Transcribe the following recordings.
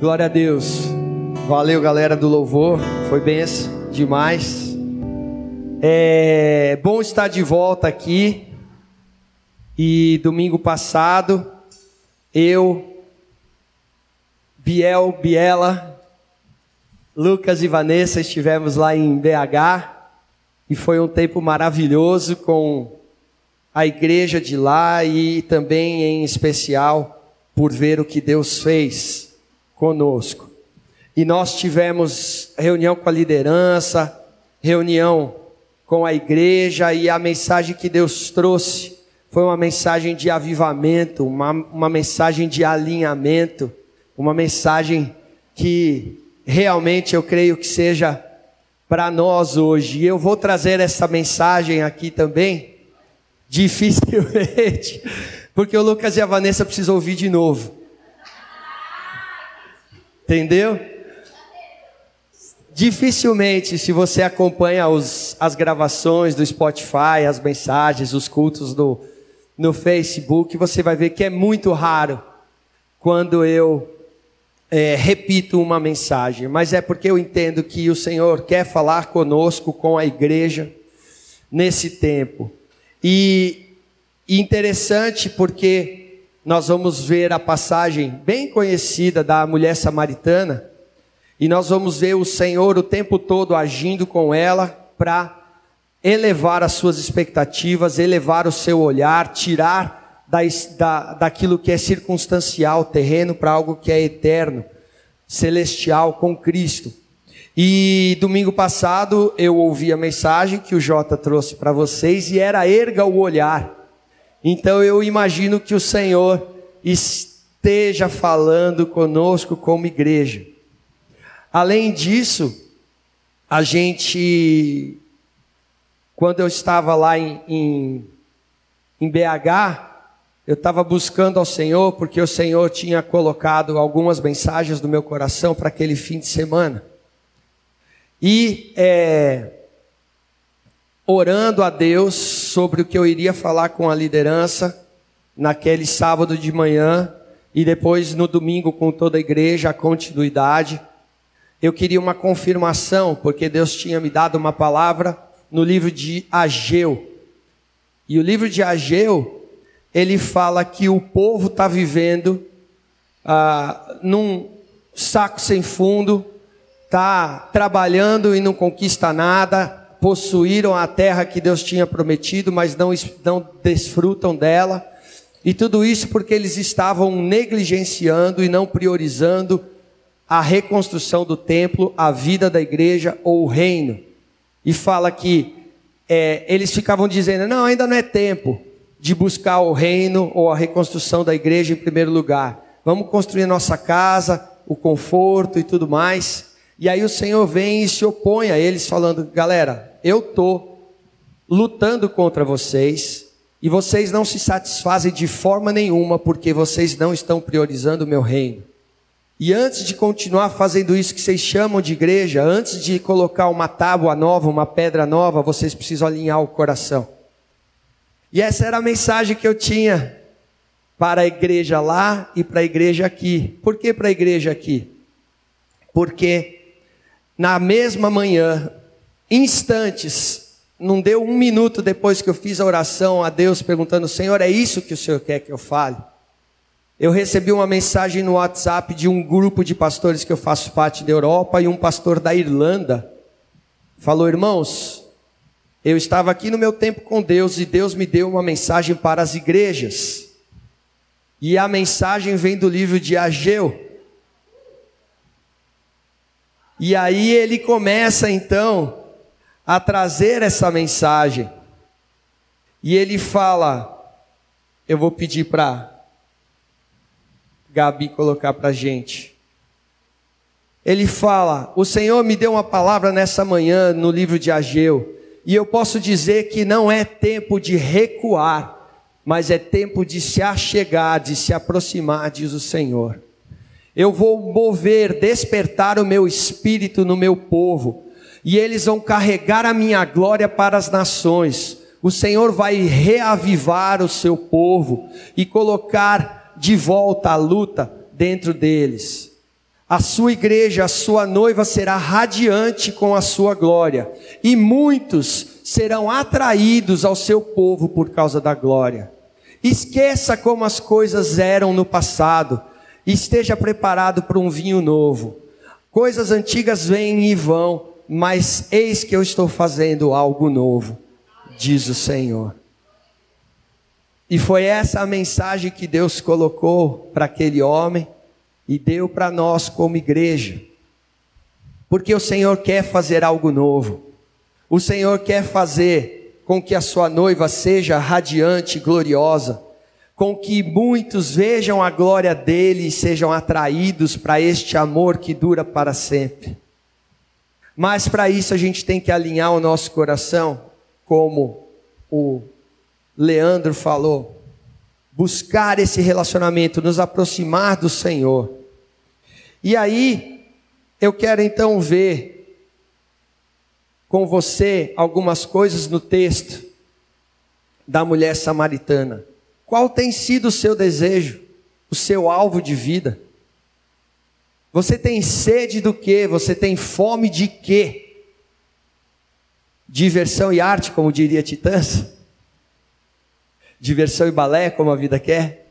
Glória a Deus. Valeu, galera do louvor. Foi benção demais. É bom estar de volta aqui. E domingo passado, eu, Biel, Biela, Lucas e Vanessa estivemos lá em BH e foi um tempo maravilhoso com a igreja de lá e também em especial por ver o que Deus fez conosco. E nós tivemos reunião com a liderança, reunião com a igreja, e a mensagem que Deus trouxe foi uma mensagem de avivamento, uma, uma mensagem de alinhamento, uma mensagem que realmente eu creio que seja para nós hoje. E eu vou trazer essa mensagem aqui também, dificilmente, porque o Lucas e a Vanessa precisam ouvir de novo. Entendeu? Dificilmente, se você acompanha os, as gravações do Spotify, as mensagens, os cultos do, no Facebook, você vai ver que é muito raro quando eu é, repito uma mensagem, mas é porque eu entendo que o Senhor quer falar conosco, com a igreja, nesse tempo. E, e interessante porque nós vamos ver a passagem bem conhecida da mulher samaritana, e nós vamos ver o Senhor o tempo todo agindo com ela para elevar as suas expectativas, elevar o seu olhar, tirar da, da, daquilo que é circunstancial, terreno, para algo que é eterno, celestial, com Cristo. E domingo passado eu ouvi a mensagem que o Jota trouxe para vocês e era erga o olhar. Então eu imagino que o Senhor esteja falando conosco como igreja. Além disso, a gente, quando eu estava lá em, em, em BH, eu estava buscando ao Senhor, porque o Senhor tinha colocado algumas mensagens no meu coração para aquele fim de semana. E é, orando a Deus sobre o que eu iria falar com a liderança naquele sábado de manhã e depois no domingo com toda a igreja, a continuidade. Eu queria uma confirmação, porque Deus tinha me dado uma palavra no livro de Ageu. E o livro de Ageu, ele fala que o povo está vivendo ah, num saco sem fundo, está trabalhando e não conquista nada, possuíram a terra que Deus tinha prometido, mas não, não desfrutam dela. E tudo isso porque eles estavam negligenciando e não priorizando a reconstrução do templo, a vida da igreja ou o reino. E fala que é, eles ficavam dizendo: não, ainda não é tempo de buscar o reino ou a reconstrução da igreja em primeiro lugar. Vamos construir nossa casa, o conforto e tudo mais. E aí o Senhor vem e se opõe a eles, falando: galera, eu estou lutando contra vocês e vocês não se satisfazem de forma nenhuma porque vocês não estão priorizando o meu reino. E antes de continuar fazendo isso que vocês chamam de igreja, antes de colocar uma tábua nova, uma pedra nova, vocês precisam alinhar o coração. E essa era a mensagem que eu tinha para a igreja lá e para a igreja aqui. Por que para a igreja aqui? Porque na mesma manhã instantes, não deu um minuto depois que eu fiz a oração a Deus perguntando: Senhor, é isso que o Senhor quer que eu fale? Eu recebi uma mensagem no WhatsApp de um grupo de pastores que eu faço parte da Europa e um pastor da Irlanda. Falou, irmãos, eu estava aqui no meu tempo com Deus e Deus me deu uma mensagem para as igrejas. E a mensagem vem do livro de Ageu. E aí ele começa então a trazer essa mensagem. E ele fala, eu vou pedir para Gabi colocar para gente. Ele fala: O Senhor me deu uma palavra nessa manhã no livro de Ageu, e eu posso dizer que não é tempo de recuar, mas é tempo de se achegar, de se aproximar, diz o Senhor. Eu vou mover, despertar o meu espírito no meu povo e eles vão carregar a minha glória para as nações. O Senhor vai reavivar o seu povo e colocar de volta a luta dentro deles. A sua igreja, a sua noiva será radiante com a sua glória, e muitos serão atraídos ao seu povo por causa da glória. Esqueça como as coisas eram no passado, esteja preparado para um vinho novo. Coisas antigas vêm e vão, mas eis que eu estou fazendo algo novo, diz o Senhor. E foi essa a mensagem que Deus colocou para aquele homem e deu para nós como igreja. Porque o Senhor quer fazer algo novo. O Senhor quer fazer com que a sua noiva seja radiante e gloriosa, com que muitos vejam a glória dele e sejam atraídos para este amor que dura para sempre. Mas para isso a gente tem que alinhar o nosso coração, como o Leandro falou, buscar esse relacionamento, nos aproximar do Senhor. E aí, eu quero então ver com você algumas coisas no texto da mulher samaritana. Qual tem sido o seu desejo, o seu alvo de vida? Você tem sede do que? Você tem fome de quê? Diversão e arte, como diria Titãs? diversão e balé, como a vida quer?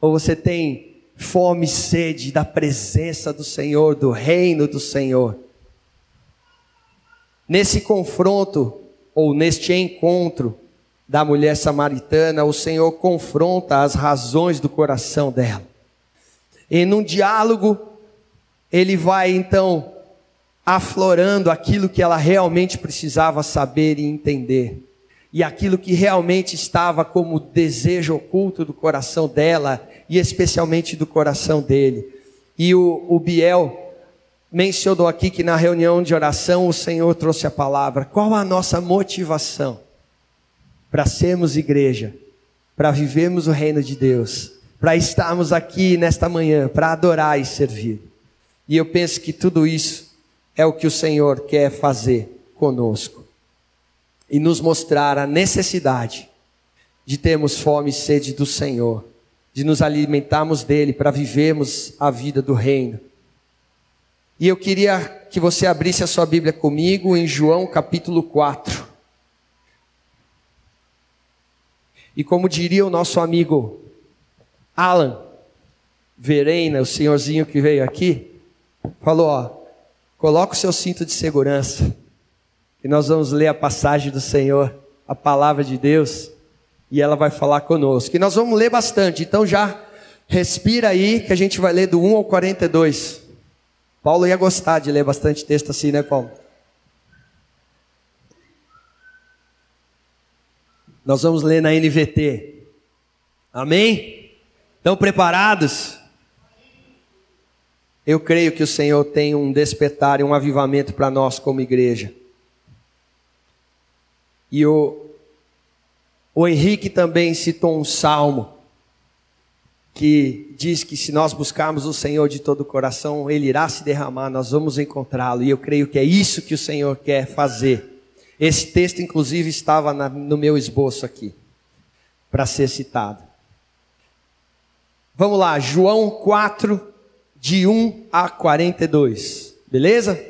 Ou você tem fome e sede da presença do Senhor, do reino do Senhor? Nesse confronto, ou neste encontro da mulher samaritana, o Senhor confronta as razões do coração dela. E num diálogo, ele vai então aflorando aquilo que ela realmente precisava saber e entender e aquilo que realmente estava como desejo oculto do coração dela e especialmente do coração dele. E o, o Biel mencionou aqui que na reunião de oração o Senhor trouxe a palavra. Qual a nossa motivação para sermos igreja, para vivermos o reino de Deus, para estarmos aqui nesta manhã, para adorar e servir? E eu penso que tudo isso é o que o Senhor quer fazer conosco e nos mostrar a necessidade de termos fome e sede do Senhor, de nos alimentarmos dele para vivermos a vida do reino. E eu queria que você abrisse a sua Bíblia comigo em João capítulo 4. E como diria o nosso amigo Alan Verena, o senhorzinho que veio aqui, falou: ó, coloca o seu cinto de segurança e nós vamos ler a passagem do Senhor, a palavra de Deus, e ela vai falar conosco. E nós vamos ler bastante, então já respira aí que a gente vai ler do 1 ao 42. Paulo ia gostar de ler bastante texto assim, né, Paulo? Nós vamos ler na NVT. Amém? Estão preparados? Eu creio que o Senhor tem um despertar e um avivamento para nós como igreja. E o, o Henrique também citou um salmo que diz que se nós buscarmos o Senhor de todo o coração, Ele irá se derramar, nós vamos encontrá-lo. E eu creio que é isso que o Senhor quer fazer. Esse texto, inclusive, estava na, no meu esboço aqui, para ser citado. Vamos lá, João 4, de 1 a 42. Beleza?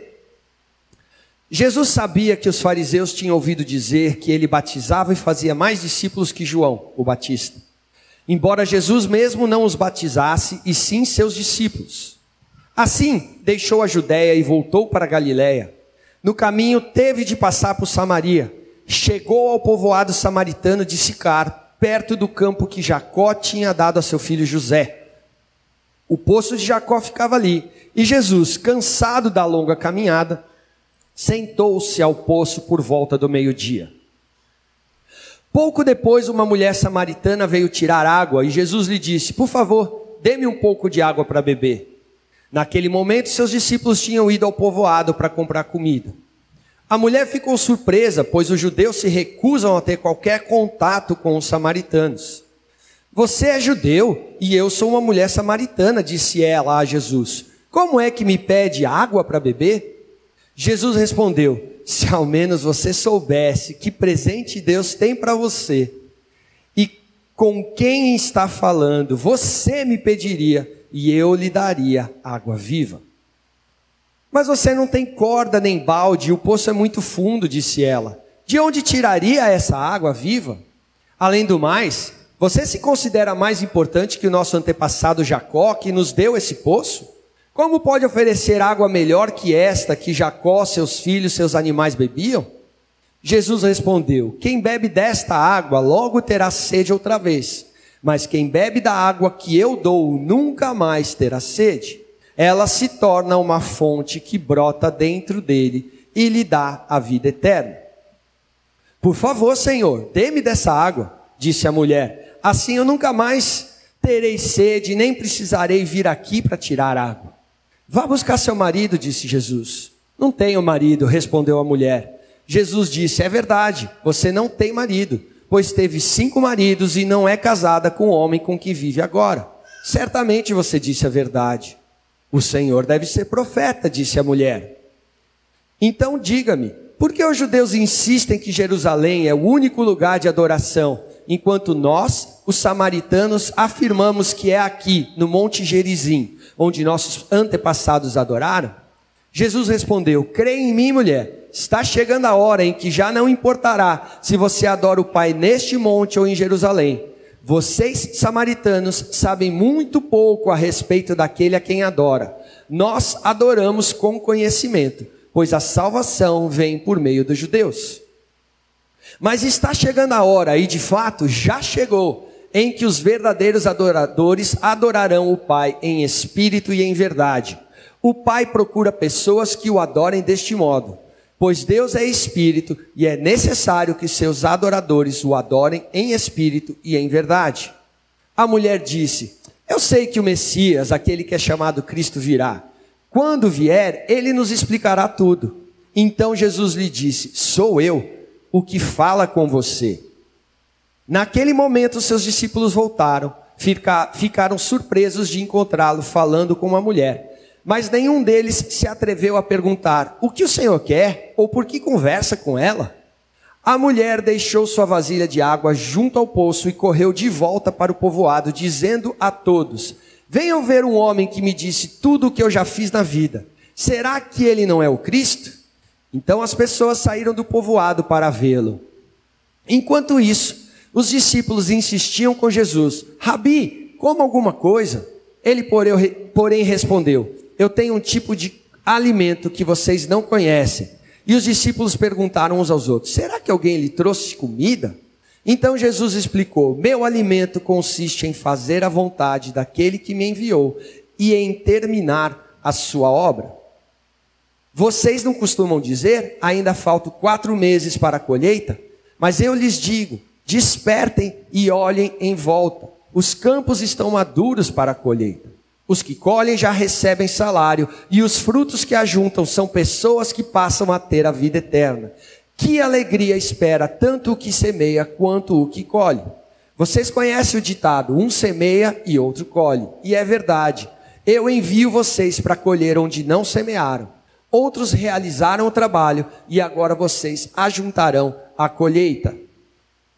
Jesus sabia que os fariseus tinham ouvido dizer que ele batizava e fazia mais discípulos que João, o Batista. Embora Jesus mesmo não os batizasse, e sim seus discípulos. Assim, deixou a Judéia e voltou para Galiléia. No caminho, teve de passar por Samaria. Chegou ao povoado samaritano de Sicar, perto do campo que Jacó tinha dado a seu filho José. O poço de Jacó ficava ali, e Jesus, cansado da longa caminhada, sentou-se ao poço por volta do meio-dia. Pouco depois, uma mulher samaritana veio tirar água e Jesus lhe disse: Por favor, dê-me um pouco de água para beber. Naquele momento, seus discípulos tinham ido ao povoado para comprar comida. A mulher ficou surpresa, pois os judeus se recusam a ter qualquer contato com os samaritanos. Você é judeu e eu sou uma mulher samaritana, disse ela a Jesus. Como é que me pede água para beber? Jesus respondeu: Se ao menos você soubesse que presente Deus tem para você e com quem está falando, você me pediria e eu lhe daria água viva. Mas você não tem corda nem balde, o poço é muito fundo, disse ela. De onde tiraria essa água viva? Além do mais, você se considera mais importante que o nosso antepassado Jacó, que nos deu esse poço? Como pode oferecer água melhor que esta que Jacó, seus filhos, seus animais bebiam? Jesus respondeu: Quem bebe desta água logo terá sede outra vez, mas quem bebe da água que eu dou nunca mais terá sede. Ela se torna uma fonte que brota dentro dele e lhe dá a vida eterna. Por favor, Senhor, dê-me dessa água, disse a mulher. Assim eu nunca mais terei sede, nem precisarei vir aqui para tirar água. Vá buscar seu marido, disse Jesus. Não tenho marido, respondeu a mulher. Jesus disse: É verdade, você não tem marido, pois teve cinco maridos e não é casada com o homem com que vive agora. Certamente você disse a verdade. O Senhor deve ser profeta, disse a mulher. Então diga-me, por que os judeus insistem que Jerusalém é o único lugar de adoração, enquanto nós, os samaritanos, afirmamos que é aqui, no Monte Gerizim, onde nossos antepassados adoraram? Jesus respondeu: Crê em mim, mulher. Está chegando a hora em que já não importará se você adora o Pai neste monte ou em Jerusalém. Vocês, samaritanos, sabem muito pouco a respeito daquele a quem adora. Nós adoramos com conhecimento, pois a salvação vem por meio dos judeus. Mas está chegando a hora, e de fato já chegou, em que os verdadeiros adoradores adorarão o Pai em espírito e em verdade o Pai procura pessoas que o adorem deste modo, pois Deus é espírito e é necessário que seus adoradores o adorem em espírito e em verdade. A mulher disse: Eu sei que o Messias, aquele que é chamado Cristo, virá. Quando vier, ele nos explicará tudo. Então Jesus lhe disse: Sou eu o que fala com você. Naquele momento, seus discípulos voltaram, ficaram surpresos de encontrá-lo falando com uma mulher. Mas nenhum deles se atreveu a perguntar: O que o Senhor quer? Ou por que conversa com ela? A mulher deixou sua vasilha de água junto ao poço e correu de volta para o povoado, dizendo a todos: Venham ver um homem que me disse tudo o que eu já fiz na vida. Será que ele não é o Cristo? Então as pessoas saíram do povoado para vê-lo. Enquanto isso, os discípulos insistiam com Jesus: Rabi, coma alguma coisa. Ele, porém, respondeu: eu tenho um tipo de alimento que vocês não conhecem. E os discípulos perguntaram uns aos outros: será que alguém lhe trouxe comida? Então Jesus explicou: Meu alimento consiste em fazer a vontade daquele que me enviou e em terminar a sua obra. Vocês não costumam dizer, ainda faltam quatro meses para a colheita? Mas eu lhes digo: despertem e olhem em volta. Os campos estão maduros para a colheita. Os que colhem já recebem salário, e os frutos que ajuntam são pessoas que passam a ter a vida eterna. Que alegria espera tanto o que semeia quanto o que colhe. Vocês conhecem o ditado: um semeia e outro colhe. E é verdade. Eu envio vocês para colher onde não semearam. Outros realizaram o trabalho e agora vocês ajuntarão a colheita.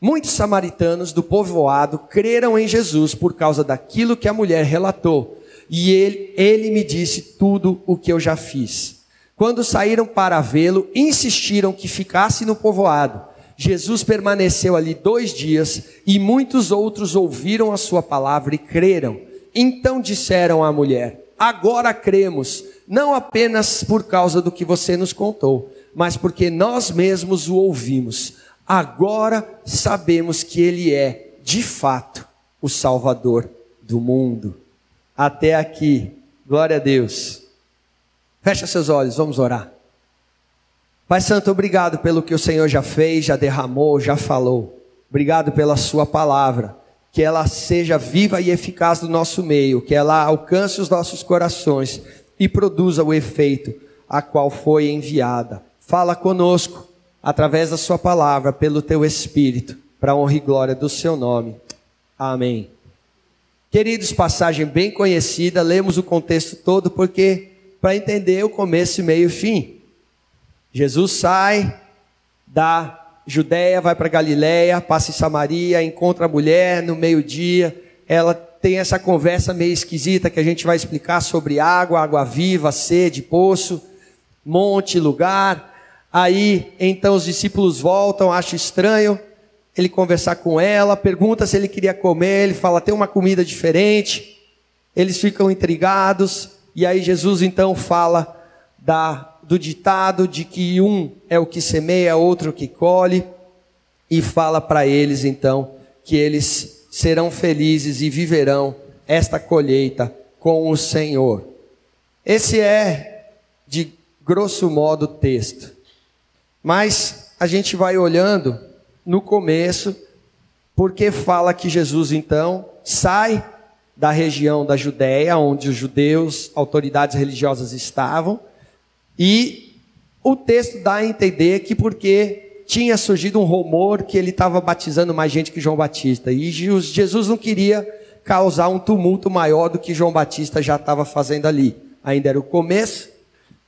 Muitos samaritanos do povoado creram em Jesus por causa daquilo que a mulher relatou e ele, ele me disse tudo o que eu já fiz. Quando saíram para vê-lo, insistiram que ficasse no povoado. Jesus permaneceu ali dois dias e muitos outros ouviram a sua palavra e creram. Então disseram à mulher: Agora cremos, não apenas por causa do que você nos contou, mas porque nós mesmos o ouvimos. Agora sabemos que Ele é, de fato, o Salvador do mundo até aqui. Glória a Deus. Fecha seus olhos, vamos orar. Pai Santo, obrigado pelo que o Senhor já fez, já derramou, já falou. Obrigado pela Sua palavra. Que ela seja viva e eficaz no nosso meio, que ela alcance os nossos corações e produza o efeito a qual foi enviada. Fala conosco através da Sua palavra, pelo Teu Espírito, para honra e glória do Seu nome. Amém. Queridos, passagem bem conhecida, lemos o contexto todo porque para entender o começo, meio e fim. Jesus sai da Judéia, vai para Galiléia, passa em Samaria, encontra a mulher no meio-dia, ela tem essa conversa meio esquisita que a gente vai explicar sobre água, água viva, sede, poço, monte, lugar. Aí, então os discípulos voltam, acham estranho ele conversar com ela, pergunta se ele queria comer, ele fala, tem uma comida diferente. Eles ficam intrigados, e aí Jesus então fala da, do ditado de que um é o que semeia, outro que colhe, e fala para eles então que eles serão felizes e viverão esta colheita com o Senhor. Esse é, de grosso modo, o texto. Mas a gente vai olhando no começo, porque fala que Jesus então sai da região da Judéia, onde os judeus, autoridades religiosas estavam, e o texto dá a entender que porque tinha surgido um rumor que ele estava batizando mais gente que João Batista, e Jesus não queria causar um tumulto maior do que João Batista já estava fazendo ali. Ainda era o começo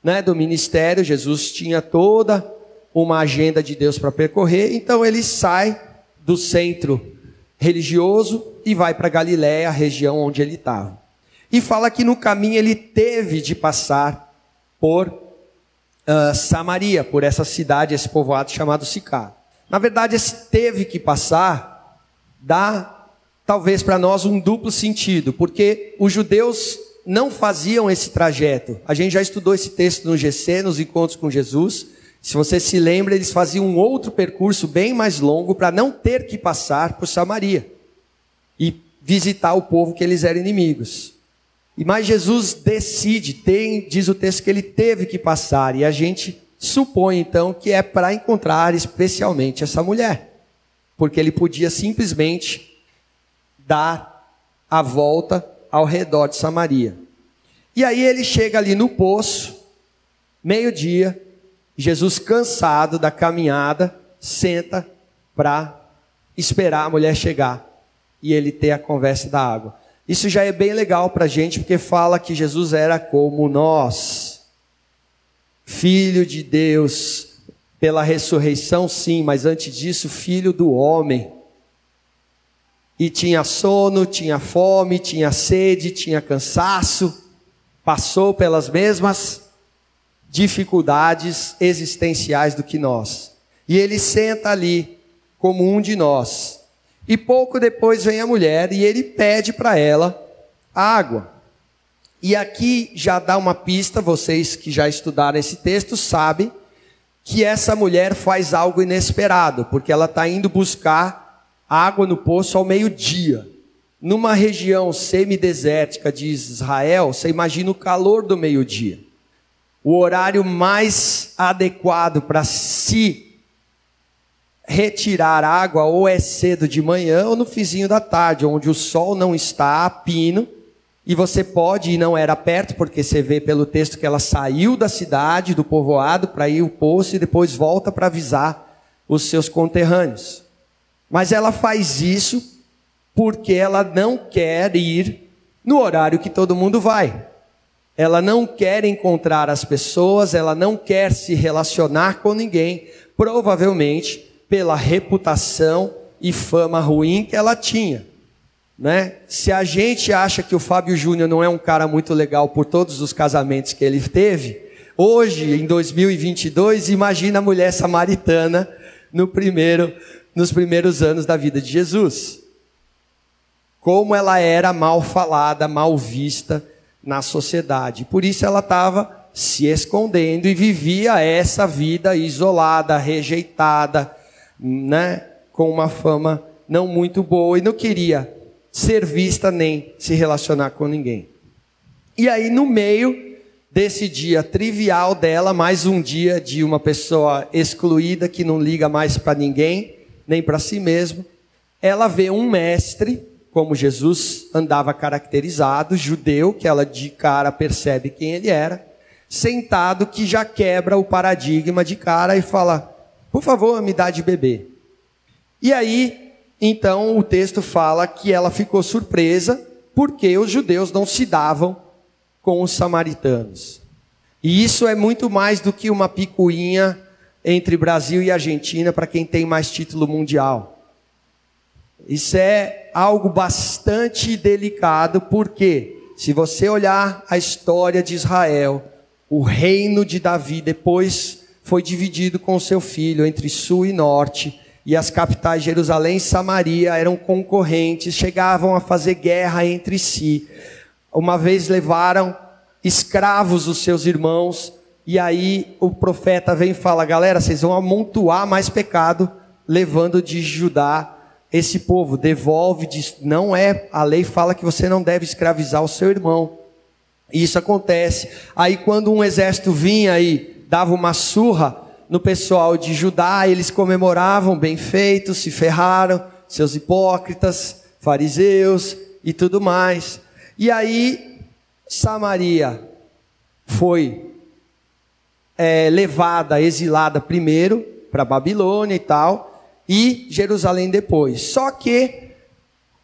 né, do ministério, Jesus tinha toda uma agenda de Deus para percorrer, então ele sai do centro religioso e vai para Galiléia, a região onde ele estava. E fala que no caminho ele teve de passar por uh, Samaria, por essa cidade, esse povoado chamado Sicar. Na verdade, esse teve que passar dá talvez para nós um duplo sentido, porque os judeus não faziam esse trajeto. A gente já estudou esse texto no GC, nos encontros com Jesus. Se você se lembra, eles faziam um outro percurso bem mais longo para não ter que passar por Samaria e visitar o povo que eles eram inimigos. E mas Jesus decide, tem, diz o texto que ele teve que passar e a gente supõe então que é para encontrar especialmente essa mulher, porque ele podia simplesmente dar a volta ao redor de Samaria. E aí ele chega ali no poço, meio-dia, Jesus, cansado da caminhada, senta para esperar a mulher chegar e ele ter a conversa da água. Isso já é bem legal para a gente, porque fala que Jesus era como nós, filho de Deus, pela ressurreição, sim, mas antes disso, filho do homem. E tinha sono, tinha fome, tinha sede, tinha cansaço, passou pelas mesmas dificuldades existenciais do que nós. E ele senta ali como um de nós. E pouco depois vem a mulher e ele pede para ela água. E aqui já dá uma pista, vocês que já estudaram esse texto sabem que essa mulher faz algo inesperado, porque ela está indo buscar água no poço ao meio-dia. Numa região semidesértica de Israel, você imagina o calor do meio-dia o horário mais adequado para se retirar água ou é cedo de manhã ou no fizinho da tarde, onde o sol não está a pino e você pode, e não era perto, porque você vê pelo texto que ela saiu da cidade, do povoado, para ir ao poço e depois volta para avisar os seus conterrâneos. Mas ela faz isso porque ela não quer ir no horário que todo mundo vai ela não quer encontrar as pessoas, ela não quer se relacionar com ninguém, provavelmente pela reputação e fama ruim que ela tinha. Né? Se a gente acha que o Fábio Júnior não é um cara muito legal por todos os casamentos que ele teve, hoje, em 2022, imagina a mulher samaritana no primeiro, nos primeiros anos da vida de Jesus. Como ela era mal falada, mal vista, na sociedade. Por isso ela estava se escondendo e vivia essa vida isolada, rejeitada, né, com uma fama não muito boa e não queria ser vista nem se relacionar com ninguém. E aí no meio desse dia trivial dela, mais um dia de uma pessoa excluída que não liga mais para ninguém, nem para si mesmo, ela vê um mestre como Jesus andava caracterizado, judeu, que ela de cara percebe quem ele era, sentado que já quebra o paradigma de cara e fala: por favor, me dá de beber. E aí, então, o texto fala que ela ficou surpresa porque os judeus não se davam com os samaritanos. E isso é muito mais do que uma picuinha entre Brasil e Argentina para quem tem mais título mundial. Isso é algo bastante delicado, porque se você olhar a história de Israel, o reino de Davi depois foi dividido com seu filho entre sul e norte, e as capitais Jerusalém e Samaria eram concorrentes, chegavam a fazer guerra entre si. Uma vez levaram escravos os seus irmãos, e aí o profeta vem e fala: galera, vocês vão amontoar mais pecado, levando de Judá esse povo. Devolve, diz, não é, a lei fala que você não deve escravizar o seu irmão. E isso acontece. Aí quando um exército vinha e dava uma surra no pessoal de Judá, eles comemoravam, bem feito, se ferraram, seus hipócritas, fariseus e tudo mais. E aí Samaria foi é, levada, exilada primeiro para Babilônia e tal, e Jerusalém depois. Só que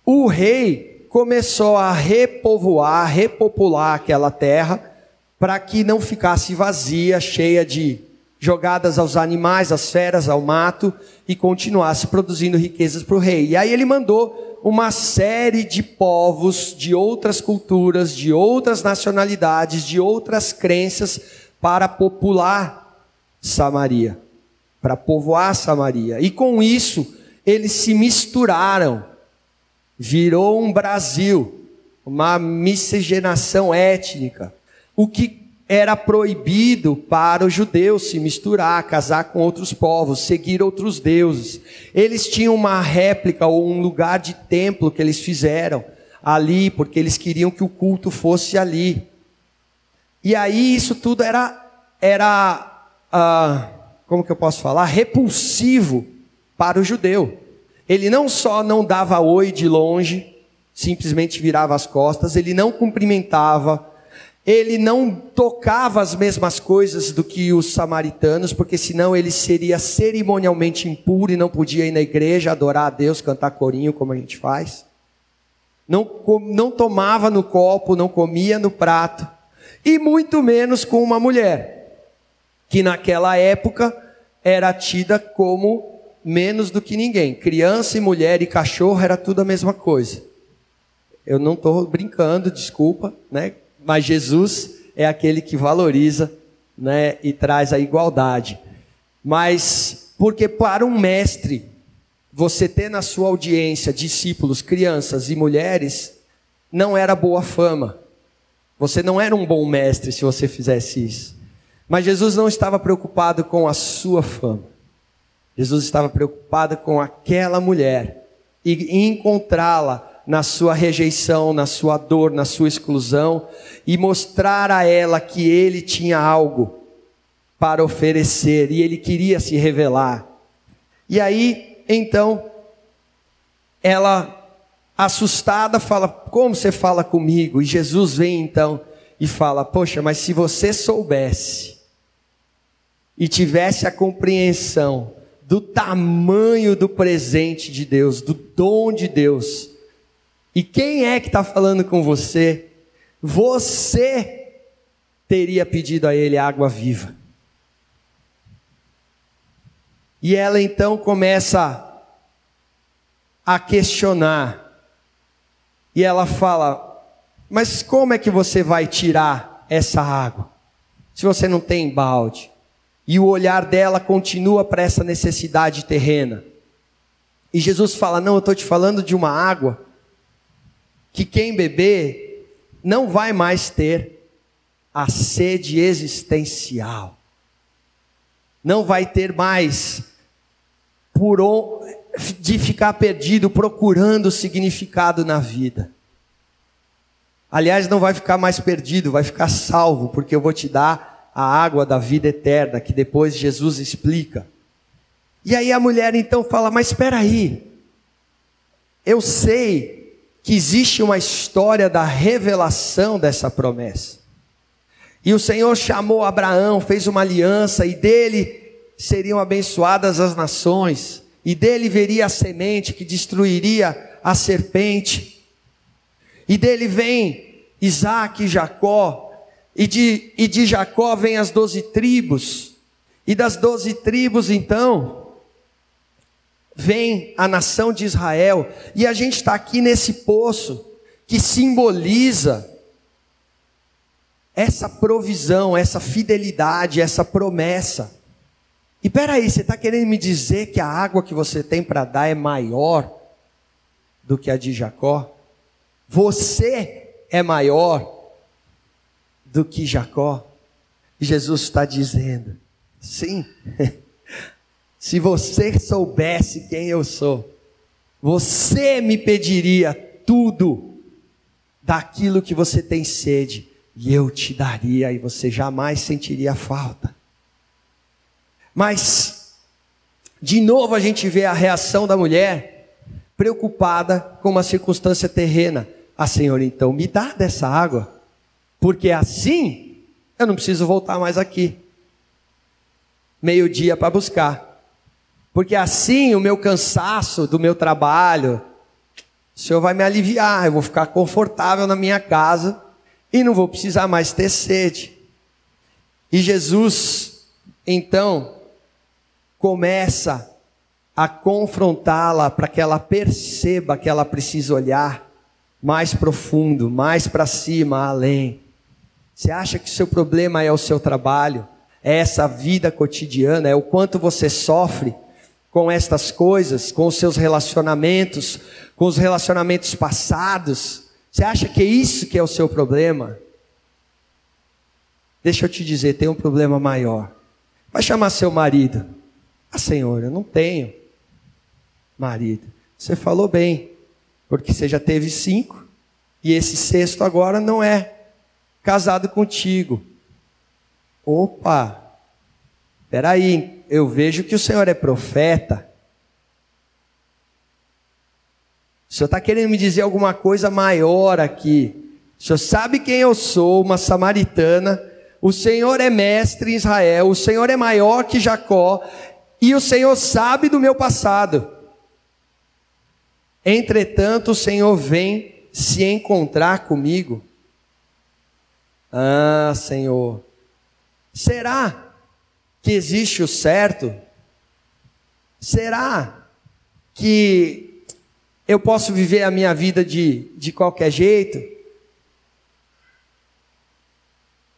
o rei começou a repovoar, repopular aquela terra, para que não ficasse vazia, cheia de jogadas aos animais, às feras, ao mato, e continuasse produzindo riquezas para o rei. E aí ele mandou uma série de povos, de outras culturas, de outras nacionalidades, de outras crenças, para popular Samaria, para povoar Samaria. E com isso, eles se misturaram. Virou um Brasil, uma miscigenação étnica. O que era proibido para os judeus se misturar, casar com outros povos, seguir outros deuses. Eles tinham uma réplica ou um lugar de templo que eles fizeram ali, porque eles queriam que o culto fosse ali. E aí isso tudo era, era ah, como que eu posso falar? Repulsivo para o judeu. Ele não só não dava oi de longe, simplesmente virava as costas, ele não cumprimentava, ele não tocava as mesmas coisas do que os samaritanos, porque senão ele seria cerimonialmente impuro e não podia ir na igreja adorar a Deus, cantar corinho como a gente faz. Não, não tomava no copo, não comia no prato, e muito menos com uma mulher, que naquela época era tida como menos do que ninguém. Criança e mulher e cachorro era tudo a mesma coisa. Eu não estou brincando, desculpa, né? mas Jesus é aquele que valoriza né, e traz a igualdade. Mas, porque para um mestre, você ter na sua audiência discípulos, crianças e mulheres, não era boa fama. Você não era um bom mestre se você fizesse isso. Mas Jesus não estava preocupado com a sua fama. Jesus estava preocupado com aquela mulher e encontrá-la na sua rejeição, na sua dor, na sua exclusão e mostrar a ela que ele tinha algo para oferecer e ele queria se revelar. E aí, então, ela assustada fala: Como você fala comigo? E Jesus vem então e fala: Poxa, mas se você soubesse e tivesse a compreensão do tamanho do presente de Deus, do dom de Deus, e quem é que está falando com você? Você teria pedido a ele água viva. E ela então começa a questionar. E ela fala: Mas como é que você vai tirar essa água? Se você não tem balde. E o olhar dela continua para essa necessidade terrena. E Jesus fala: Não, eu estou te falando de uma água que quem beber não vai mais ter a sede existencial. Não vai ter mais por de ficar perdido procurando significado na vida. Aliás, não vai ficar mais perdido, vai ficar salvo, porque eu vou te dar a água da vida eterna, que depois Jesus explica. E aí a mulher então fala: Mas espera aí, eu sei que existe uma história da revelação dessa promessa. E o Senhor chamou Abraão, fez uma aliança, e dele seriam abençoadas as nações, e dele veria a semente que destruiria a serpente, e dele vem Isaac e Jacó, e de, e de Jacó vem as doze tribos, e das doze tribos então, vem a nação de Israel e a gente está aqui nesse poço que simboliza essa provisão, essa fidelidade, essa promessa. E peraí, você está querendo me dizer que a água que você tem para dar é maior do que a de Jacó? Você é maior do que Jacó? Jesus está dizendo, sim. Se você soubesse quem eu sou, você me pediria tudo daquilo que você tem sede, e eu te daria, e você jamais sentiria falta. Mas, de novo, a gente vê a reação da mulher, preocupada com uma circunstância terrena. Ah, Senhor, então me dá dessa água, porque assim eu não preciso voltar mais aqui. Meio-dia para buscar. Porque assim o meu cansaço do meu trabalho, o Senhor vai me aliviar, eu vou ficar confortável na minha casa e não vou precisar mais ter sede. E Jesus, então, começa a confrontá-la para que ela perceba que ela precisa olhar mais profundo, mais para cima, além. Você acha que o seu problema é o seu trabalho, é essa vida cotidiana, é o quanto você sofre? com estas coisas, com os seus relacionamentos, com os relacionamentos passados? Você acha que é isso que é o seu problema? Deixa eu te dizer, tem um problema maior. Vai chamar seu marido. Ah, Senhor, eu não tenho marido. Você falou bem, porque você já teve cinco, e esse sexto agora não é casado contigo. Opa, peraí, eu vejo que o Senhor é profeta. O Senhor está querendo me dizer alguma coisa maior aqui. O Senhor sabe quem eu sou, uma samaritana. O Senhor é mestre em Israel. O Senhor é maior que Jacó. E o Senhor sabe do meu passado. Entretanto, o Senhor vem se encontrar comigo. Ah, Senhor. Será que existe o certo? Será que eu posso viver a minha vida de, de qualquer jeito?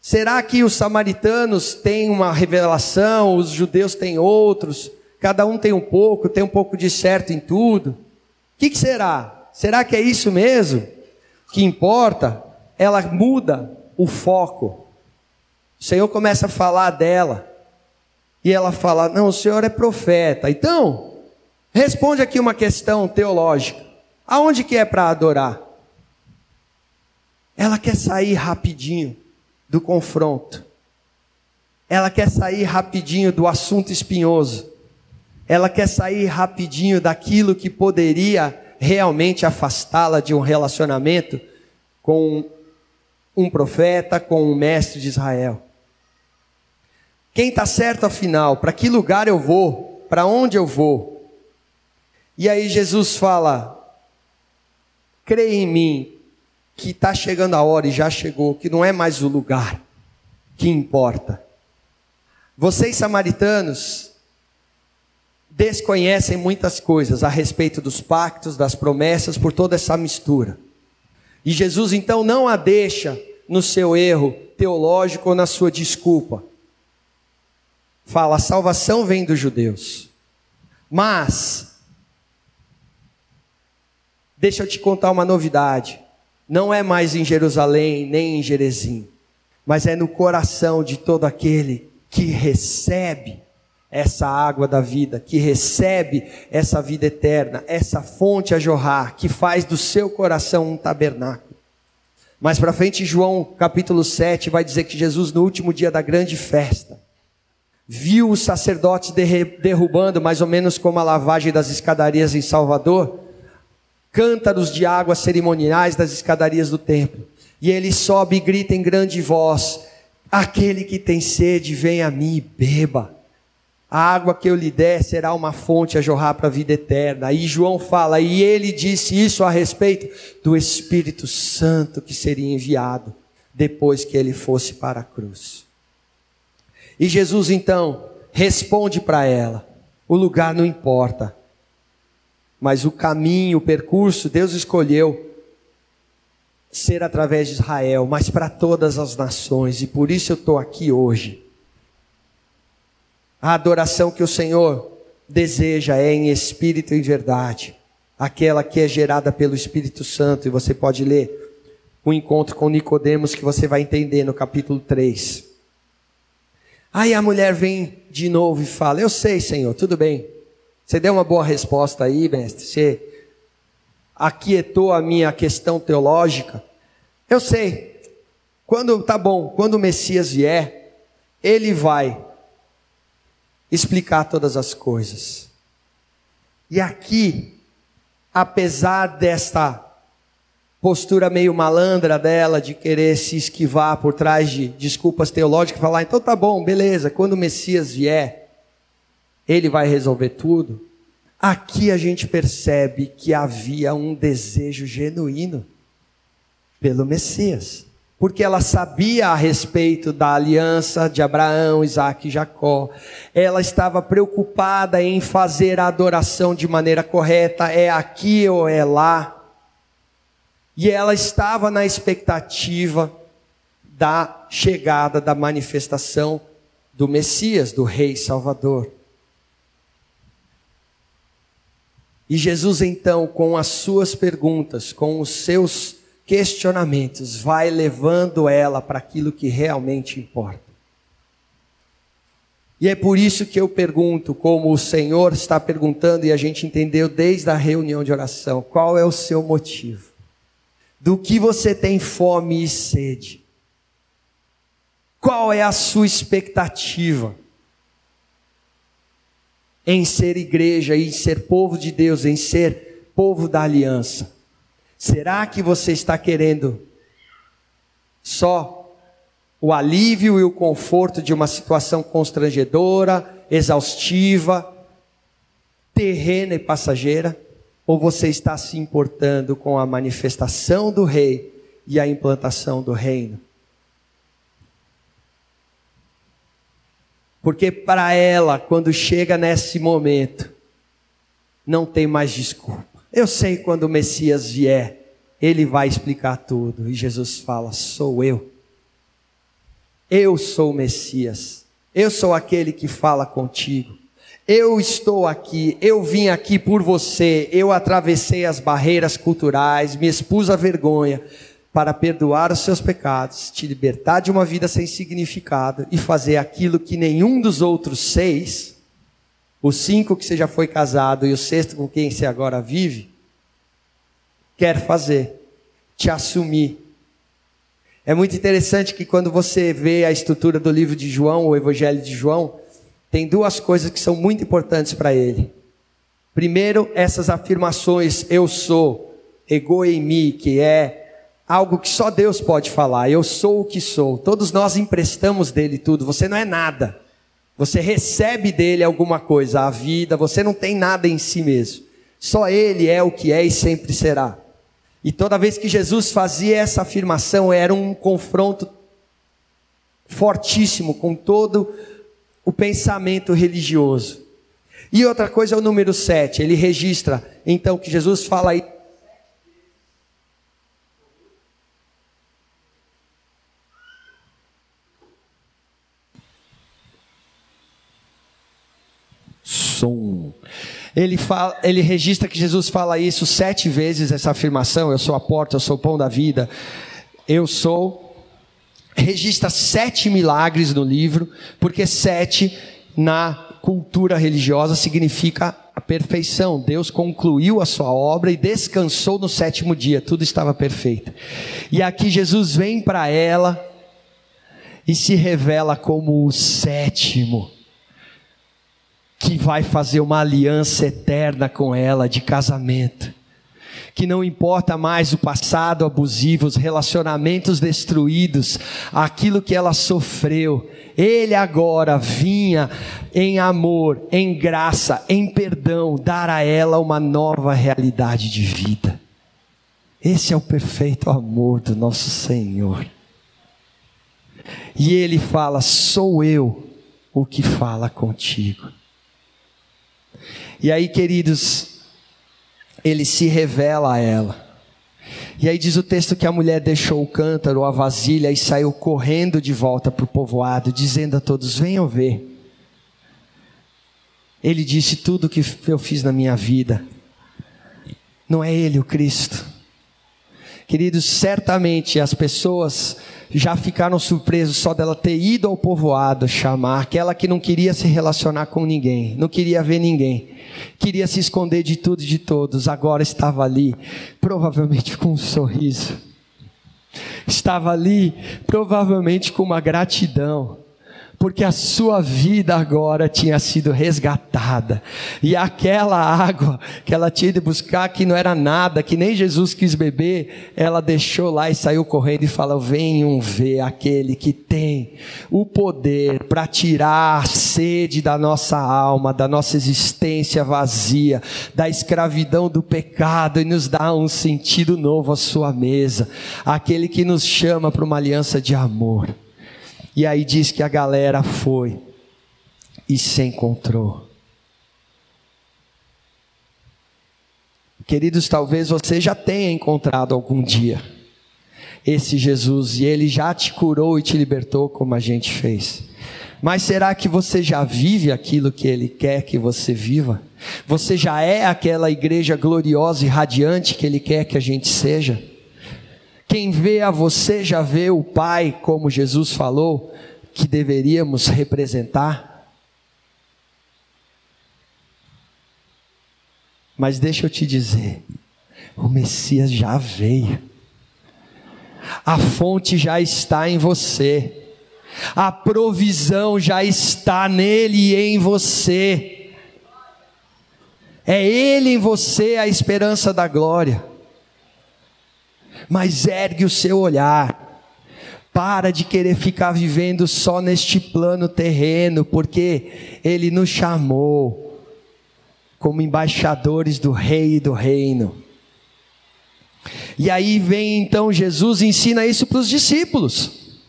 Será que os samaritanos têm uma revelação, os judeus têm outros, cada um tem um pouco, tem um pouco de certo em tudo? O que, que será? Será que é isso mesmo que importa? Ela muda o foco. O Senhor começa a falar dela. E ela fala: Não, o senhor é profeta. Então, responde aqui uma questão teológica: Aonde que é para adorar? Ela quer sair rapidinho do confronto. Ela quer sair rapidinho do assunto espinhoso. Ela quer sair rapidinho daquilo que poderia realmente afastá-la de um relacionamento com um profeta, com um mestre de Israel. Quem está certo afinal? Para que lugar eu vou? Para onde eu vou? E aí Jesus fala: creia em mim, que está chegando a hora e já chegou, que não é mais o lugar que importa. Vocês samaritanos desconhecem muitas coisas a respeito dos pactos, das promessas, por toda essa mistura. E Jesus então não a deixa no seu erro teológico ou na sua desculpa fala: a salvação vem dos judeus. Mas, deixa eu te contar uma novidade. Não é mais em Jerusalém, nem em Jerezim, mas é no coração de todo aquele que recebe essa água da vida, que recebe essa vida eterna, essa fonte a jorrar, que faz do seu coração um tabernáculo. Mais para frente, João capítulo 7 vai dizer que Jesus, no último dia da grande festa, viu os sacerdotes derrubando, mais ou menos como a lavagem das escadarias em Salvador, cântaros de água cerimoniais das escadarias do templo. E ele sobe e grita em grande voz: Aquele que tem sede, vem a mim e beba. A água que eu lhe der será uma fonte a jorrar para a vida eterna. E João fala, e ele disse isso a respeito do Espírito Santo que seria enviado depois que ele fosse para a cruz. E Jesus então responde para ela: o lugar não importa, mas o caminho, o percurso, Deus escolheu ser através de Israel, mas para todas as nações, e por isso eu estou aqui hoje. A adoração que o Senhor deseja é em espírito e verdade, aquela que é gerada pelo Espírito Santo, e você pode ler o encontro com Nicodemos que você vai entender no capítulo 3. Aí a mulher vem de novo e fala: Eu sei, Senhor, tudo bem. Você deu uma boa resposta aí, mestre. Você aquietou a minha questão teológica. Eu sei. Quando tá bom, quando o Messias vier, ele vai explicar todas as coisas. E aqui, apesar desta postura meio malandra dela de querer se esquivar por trás de desculpas teológicas, falar, então tá bom, beleza, quando o Messias vier, ele vai resolver tudo. Aqui a gente percebe que havia um desejo genuíno pelo Messias, porque ela sabia a respeito da aliança de Abraão, Isaac e Jacó. Ela estava preocupada em fazer a adoração de maneira correta, é aqui ou é lá. E ela estava na expectativa da chegada da manifestação do Messias, do Rei Salvador. E Jesus, então, com as suas perguntas, com os seus questionamentos, vai levando ela para aquilo que realmente importa. E é por isso que eu pergunto, como o Senhor está perguntando, e a gente entendeu desde a reunião de oração: qual é o seu motivo? Do que você tem fome e sede? Qual é a sua expectativa? em ser igreja, em ser povo de Deus, em ser povo da aliança? Será que você está querendo só o alívio e o conforto de uma situação constrangedora, exaustiva, terrena e passageira? Ou você está se importando com a manifestação do Rei e a implantação do reino? Porque para ela, quando chega nesse momento, não tem mais desculpa. Eu sei quando o Messias vier, ele vai explicar tudo. E Jesus fala: Sou eu. Eu sou o Messias. Eu sou aquele que fala contigo. Eu estou aqui, eu vim aqui por você, eu atravessei as barreiras culturais, me expus à vergonha, para perdoar os seus pecados, te libertar de uma vida sem significado e fazer aquilo que nenhum dos outros seis, os cinco que você já foi casado e o sexto com quem você agora vive, quer fazer, te assumir. É muito interessante que quando você vê a estrutura do livro de João, o Evangelho de João, tem duas coisas que são muito importantes para ele. Primeiro, essas afirmações, eu sou, ego em mim, que é algo que só Deus pode falar. Eu sou o que sou. Todos nós emprestamos dele tudo. Você não é nada. Você recebe dele alguma coisa, a vida. Você não tem nada em si mesmo. Só ele é o que é e sempre será. E toda vez que Jesus fazia essa afirmação, era um confronto fortíssimo com todo o pensamento religioso. E outra coisa é o número 7. Ele registra, então, que Jesus fala aí Ele, fala, ele registra que Jesus fala isso sete vezes, essa afirmação: Eu sou a porta, eu sou o pão da vida, eu sou. Registra sete milagres no livro, porque sete na cultura religiosa significa a perfeição. Deus concluiu a sua obra e descansou no sétimo dia, tudo estava perfeito. E aqui Jesus vem para ela e se revela como o sétimo que vai fazer uma aliança eterna com ela de casamento. Que não importa mais o passado abusivo, os relacionamentos destruídos, aquilo que ela sofreu, ele agora vinha em amor, em graça, em perdão, dar a ela uma nova realidade de vida. Esse é o perfeito amor do nosso Senhor. E ele fala: Sou eu o que fala contigo. E aí, queridos, ele se revela a ela. E aí diz o texto que a mulher deixou o cântaro, a vasilha e saiu correndo de volta para o povoado, dizendo a todos: Venham ver. Ele disse tudo o que eu fiz na minha vida. Não é ele o Cristo. Queridos, certamente as pessoas já ficaram surpresos só dela ter ido ao povoado chamar aquela que não queria se relacionar com ninguém, não queria ver ninguém, queria se esconder de tudo e de todos, agora estava ali, provavelmente com um sorriso, estava ali, provavelmente com uma gratidão porque a sua vida agora tinha sido resgatada, e aquela água que ela tinha de buscar, que não era nada, que nem Jesus quis beber, ela deixou lá e saiu correndo e falou: Venham ver aquele que tem o poder para tirar a sede da nossa alma, da nossa existência vazia, da escravidão do pecado e nos dá um sentido novo à sua mesa, aquele que nos chama para uma aliança de amor. E aí diz que a galera foi e se encontrou. Queridos, talvez você já tenha encontrado algum dia esse Jesus e ele já te curou e te libertou como a gente fez. Mas será que você já vive aquilo que ele quer que você viva? Você já é aquela igreja gloriosa e radiante que ele quer que a gente seja? Quem vê a você já vê o Pai, como Jesus falou, que deveríamos representar. Mas deixa eu te dizer, o Messias já veio. A fonte já está em você. A provisão já está nele e em você. É ele em você a esperança da glória mas ergue o seu olhar. Para de querer ficar vivendo só neste plano terreno, porque Ele nos chamou como embaixadores do Rei e do Reino. E aí vem então Jesus ensina isso para os discípulos,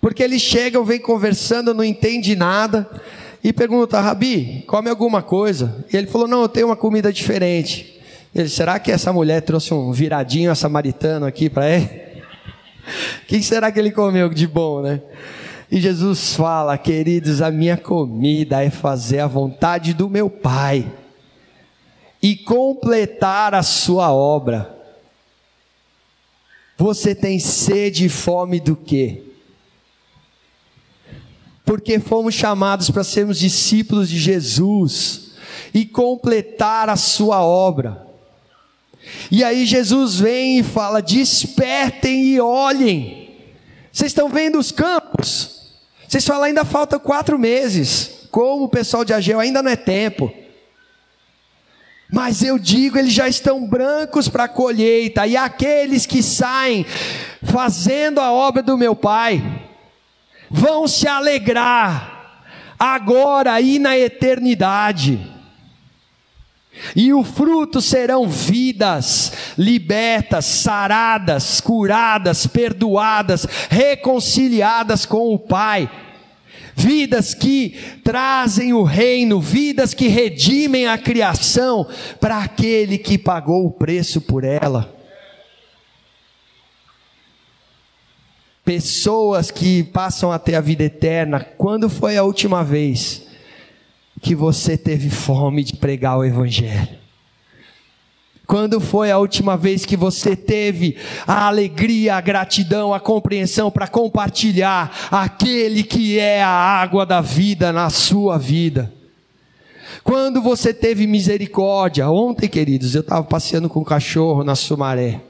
porque eles chegam, vêm conversando, não entende nada, e pergunta, Rabi, come alguma coisa? E ele falou, não, eu tenho uma comida diferente. Ele, será que essa mulher trouxe um viradinho samaritano aqui para ele? O que será que ele comeu de bom, né? E Jesus fala, queridos, a minha comida é fazer a vontade do meu Pai e completar a sua obra. Você tem sede e fome do quê? Porque fomos chamados para sermos discípulos de Jesus e completar a sua obra. E aí Jesus vem e fala: despertem e olhem. Vocês estão vendo os campos? Vocês falam, ainda falta quatro meses. Como o pessoal de Ageu ainda não é tempo. Mas eu digo, eles já estão brancos para a colheita, e aqueles que saem fazendo a obra do meu Pai, vão se alegrar, agora e na eternidade. E o fruto serão vidas libertas, saradas, curadas, perdoadas, reconciliadas com o Pai. Vidas que trazem o reino, vidas que redimem a criação para aquele que pagou o preço por ela. Pessoas que passam a ter a vida eterna. Quando foi a última vez que você teve fome de pregar o Evangelho? Quando foi a última vez que você teve a alegria, a gratidão, a compreensão para compartilhar aquele que é a água da vida na sua vida? Quando você teve misericórdia? Ontem, queridos, eu estava passeando com o cachorro na Sumaré.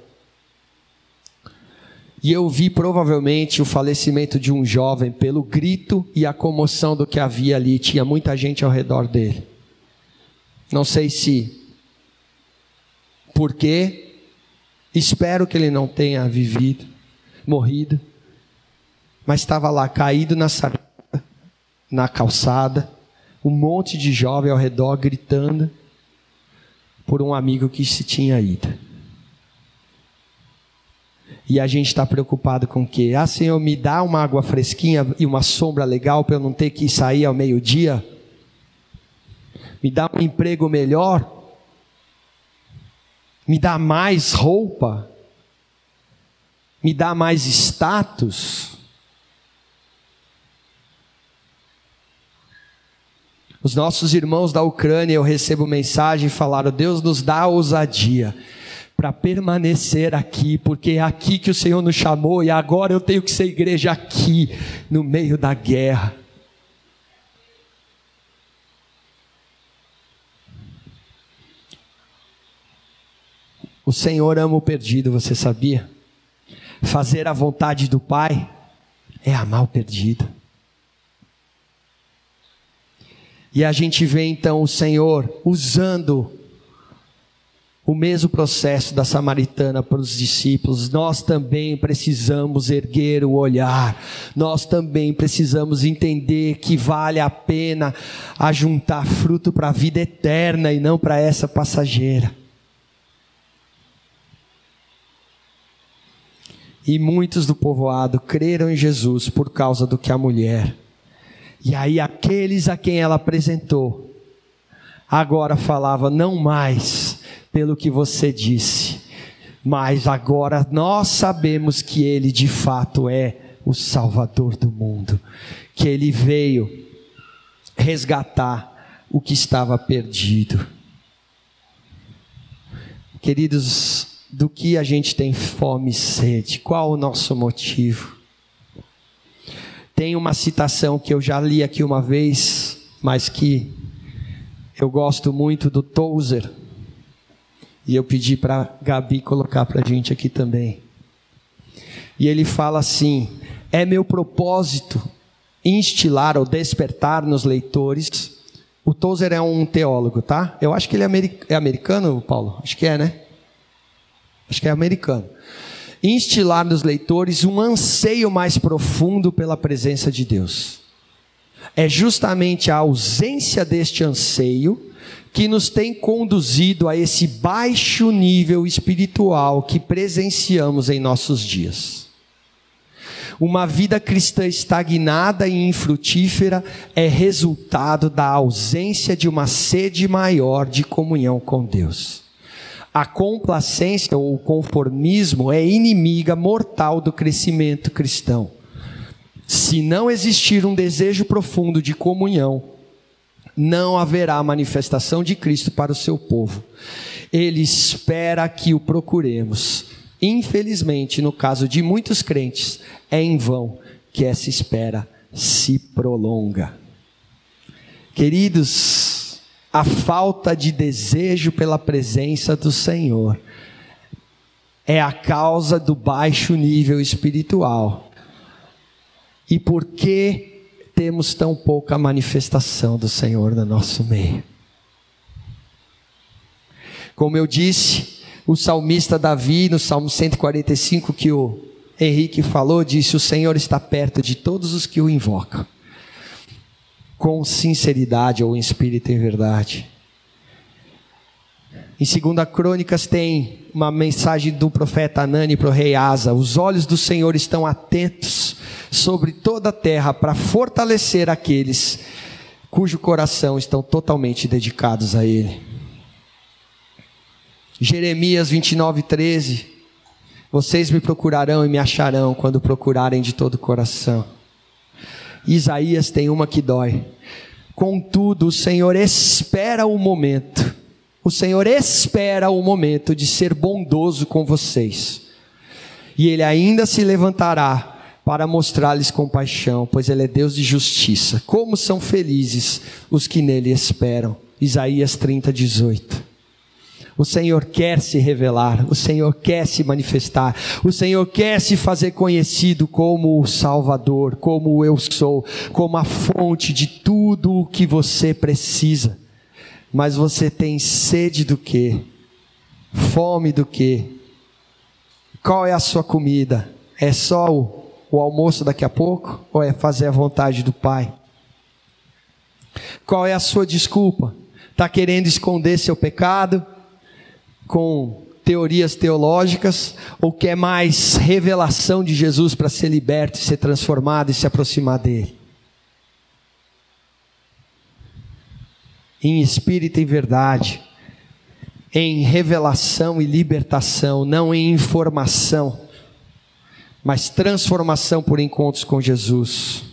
E eu vi provavelmente o falecimento de um jovem pelo grito e a comoção do que havia ali. Tinha muita gente ao redor dele. Não sei se por quê. Espero que ele não tenha vivido, morrido. Mas estava lá caído na na calçada, um monte de jovem ao redor gritando por um amigo que se tinha ido. E a gente está preocupado com o quê? Ah, Senhor, me dá uma água fresquinha e uma sombra legal para eu não ter que sair ao meio-dia? Me dá um emprego melhor? me dá mais roupa, me dá mais status. Os nossos irmãos da Ucrânia, eu recebo mensagem e falaram: Deus nos dá ousadia para permanecer aqui, porque é aqui que o Senhor nos chamou e agora eu tenho que ser igreja aqui, no meio da guerra. O Senhor ama o perdido, você sabia? Fazer a vontade do Pai é amar o perdido. E a gente vê então o Senhor usando o mesmo processo da samaritana para os discípulos, nós também precisamos erguer o olhar, nós também precisamos entender que vale a pena ajuntar fruto para a vida eterna e não para essa passageira. E muitos do povoado creram em Jesus por causa do que a mulher. E aí aqueles a quem ela apresentou, agora falava não mais pelo que você disse, mas agora nós sabemos que ele de fato é o salvador do mundo, que ele veio resgatar o que estava perdido. Queridos, do que a gente tem fome e sede, qual o nosso motivo. Tem uma citação que eu já li aqui uma vez, mas que eu gosto muito do Tozer, e eu pedi para Gabi colocar para a gente aqui também. E ele fala assim: é meu propósito instilar ou despertar nos leitores. O Tozer é um teólogo, tá? Eu acho que ele é, é americano, Paulo? Acho que é, né? acho que é americano. Instilar nos leitores um anseio mais profundo pela presença de Deus. É justamente a ausência deste anseio que nos tem conduzido a esse baixo nível espiritual que presenciamos em nossos dias. Uma vida cristã estagnada e infrutífera é resultado da ausência de uma sede maior de comunhão com Deus. A complacência ou conformismo é inimiga mortal do crescimento cristão. Se não existir um desejo profundo de comunhão, não haverá manifestação de Cristo para o seu povo. Ele espera que o procuremos. Infelizmente, no caso de muitos crentes, é em vão que essa espera se prolonga. Queridos, a falta de desejo pela presença do Senhor é a causa do baixo nível espiritual. E por que temos tão pouca manifestação do Senhor no nosso meio? Como eu disse, o salmista Davi, no Salmo 145, que o Henrique falou, disse: O Senhor está perto de todos os que o invocam com sinceridade ou em espírito em verdade. Em 2 Crônicas tem uma mensagem do profeta Anani para o rei Asa: Os olhos do Senhor estão atentos sobre toda a terra para fortalecer aqueles cujo coração estão totalmente dedicados a Ele. Jeremias 29, 13: Vocês me procurarão e me acharão quando procurarem de todo o coração. Isaías tem uma que dói. Contudo, o Senhor espera o momento, o Senhor espera o momento de ser bondoso com vocês, e Ele ainda se levantará para mostrar-lhes compaixão, pois Ele é Deus de justiça. Como são felizes os que nele esperam. Isaías 30, 18. O Senhor quer se revelar, o Senhor quer se manifestar, o Senhor quer se fazer conhecido como o Salvador, como eu sou, como a fonte de tudo o que você precisa. Mas você tem sede do que? Fome do que? Qual é a sua comida? É só o, o almoço daqui a pouco? Ou é fazer a vontade do Pai? Qual é a sua desculpa? Está querendo esconder seu pecado? com teorias teológicas ou quer mais revelação de Jesus para ser liberto, ser transformado e se aproximar dele? Em espírito e verdade. em revelação e libertação, não em informação, mas transformação por encontros com Jesus.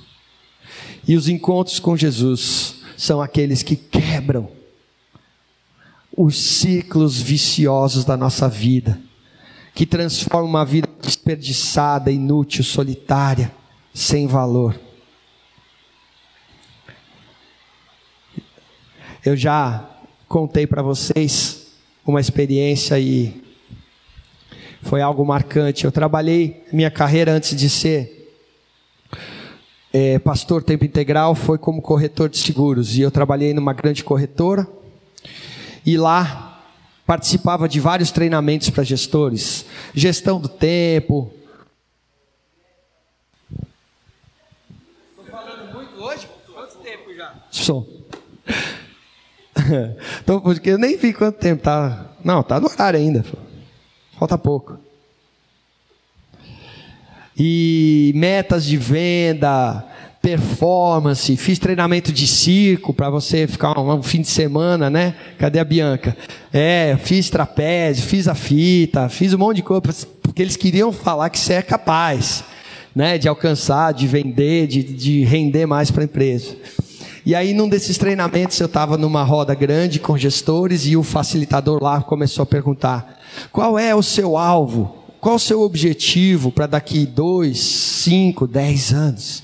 E os encontros com Jesus são aqueles que quebram os ciclos viciosos da nossa vida, que transformam uma vida desperdiçada, inútil, solitária, sem valor. Eu já contei para vocês uma experiência e foi algo marcante. Eu trabalhei minha carreira antes de ser é, pastor tempo integral, foi como corretor de seguros e eu trabalhei numa grande corretora e lá participava de vários treinamentos para gestores, gestão do tempo. Estou falando muito hoje? Quanto tempo já? Sou. então, porque eu nem vi quanto tempo tá. Não, tá no horário ainda. Falta pouco. E metas de venda, performance, fiz treinamento de circo para você ficar um, um, fim de semana, né? Cadê a Bianca? É, fiz trapézio, fiz a fita, fiz um monte de coisa, porque eles queriam falar que você é capaz, né? De alcançar, de vender, de, de render mais para a empresa. E aí, num desses treinamentos, eu estava numa roda grande com gestores e o facilitador lá começou a perguntar: qual é o seu alvo? Qual o seu objetivo para daqui dois, cinco, dez anos?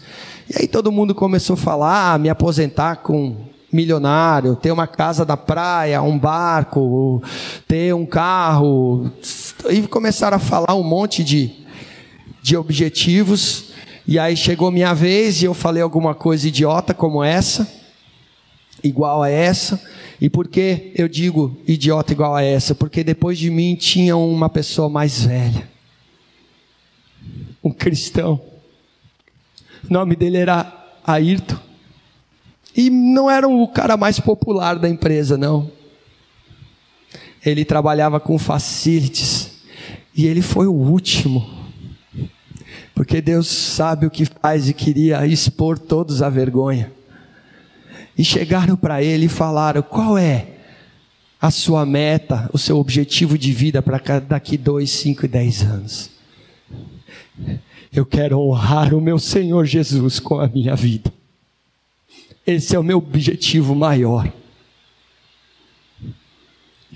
E aí todo mundo começou a falar, ah, me aposentar com milionário, ter uma casa da praia, um barco, ter um carro. E começaram a falar um monte de, de objetivos. E aí chegou minha vez e eu falei alguma coisa idiota como essa, igual a essa. E por que eu digo idiota igual a essa? Porque depois de mim tinha uma pessoa mais velha, um cristão. O nome dele era Ayrton. E não era o cara mais popular da empresa, não. Ele trabalhava com facilities. E ele foi o último porque Deus sabe o que faz e queria expor todos à vergonha. E chegaram para ele e falaram: qual é a sua meta, o seu objetivo de vida para daqui dois, cinco e dez anos? Eu quero honrar o meu Senhor Jesus com a minha vida. Esse é o meu objetivo maior.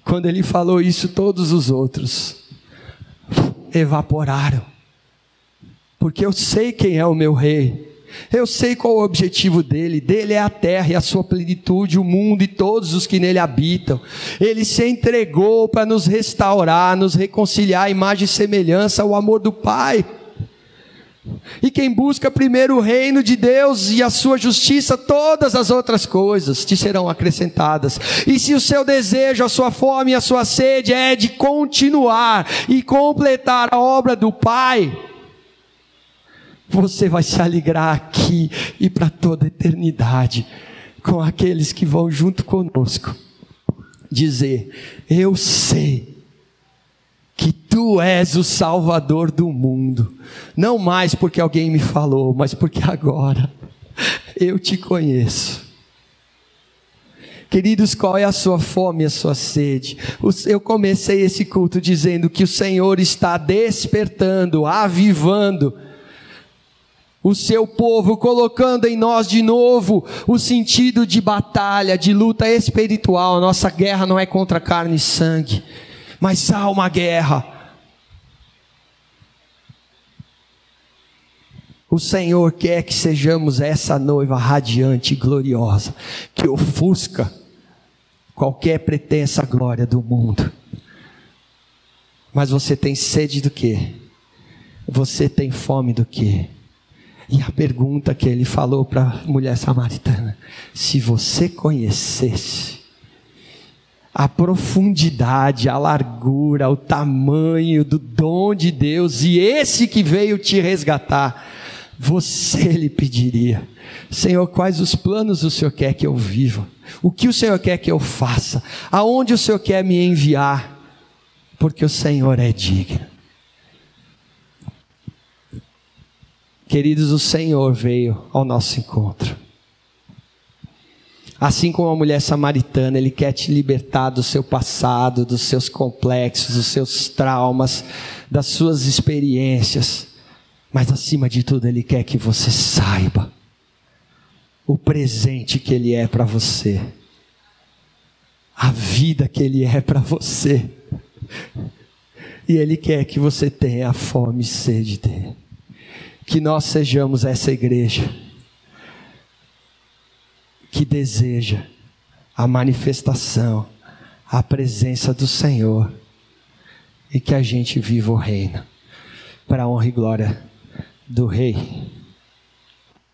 Quando ele falou isso, todos os outros evaporaram porque eu sei quem é o meu rei. Eu sei qual o objetivo dele. Dele é a terra e a sua plenitude, o mundo e todos os que nele habitam. Ele se entregou para nos restaurar, nos reconciliar à imagem e semelhança ao amor do Pai. E quem busca primeiro o reino de Deus e a sua justiça, todas as outras coisas te serão acrescentadas. E se o seu desejo, a sua fome e a sua sede é de continuar e completar a obra do Pai, você vai se alegrar aqui e para toda eternidade com aqueles que vão junto conosco dizer: Eu sei que tu és o Salvador do mundo, não mais porque alguém me falou, mas porque agora eu te conheço. Queridos, qual é a sua fome a sua sede? Eu comecei esse culto dizendo que o Senhor está despertando, avivando o seu povo, colocando em nós de novo o sentido de batalha, de luta espiritual. Nossa guerra não é contra carne e sangue, mas há uma guerra. O Senhor quer que sejamos essa noiva radiante e gloriosa, que ofusca qualquer pretensa glória do mundo. Mas você tem sede do quê? Você tem fome do quê? E a pergunta que ele falou para a mulher samaritana: se você conhecesse a profundidade, a largura, o tamanho do dom de Deus e esse que veio te resgatar, você lhe pediria: Senhor, quais os planos o Senhor quer que eu viva? O que o Senhor quer que eu faça? Aonde o Senhor quer me enviar? Porque o Senhor é digno. Queridos, o Senhor veio ao nosso encontro. Assim como a mulher samaritana, Ele quer te libertar do seu passado, dos seus complexos, dos seus traumas, das suas experiências. Mas acima de tudo, Ele quer que você saiba o presente que Ele é para você, a vida que Ele é para você. E Ele quer que você tenha a fome e sede dele. Que nós sejamos essa igreja que deseja a manifestação, a presença do Senhor e que a gente viva o reino para honra e glória do Rei.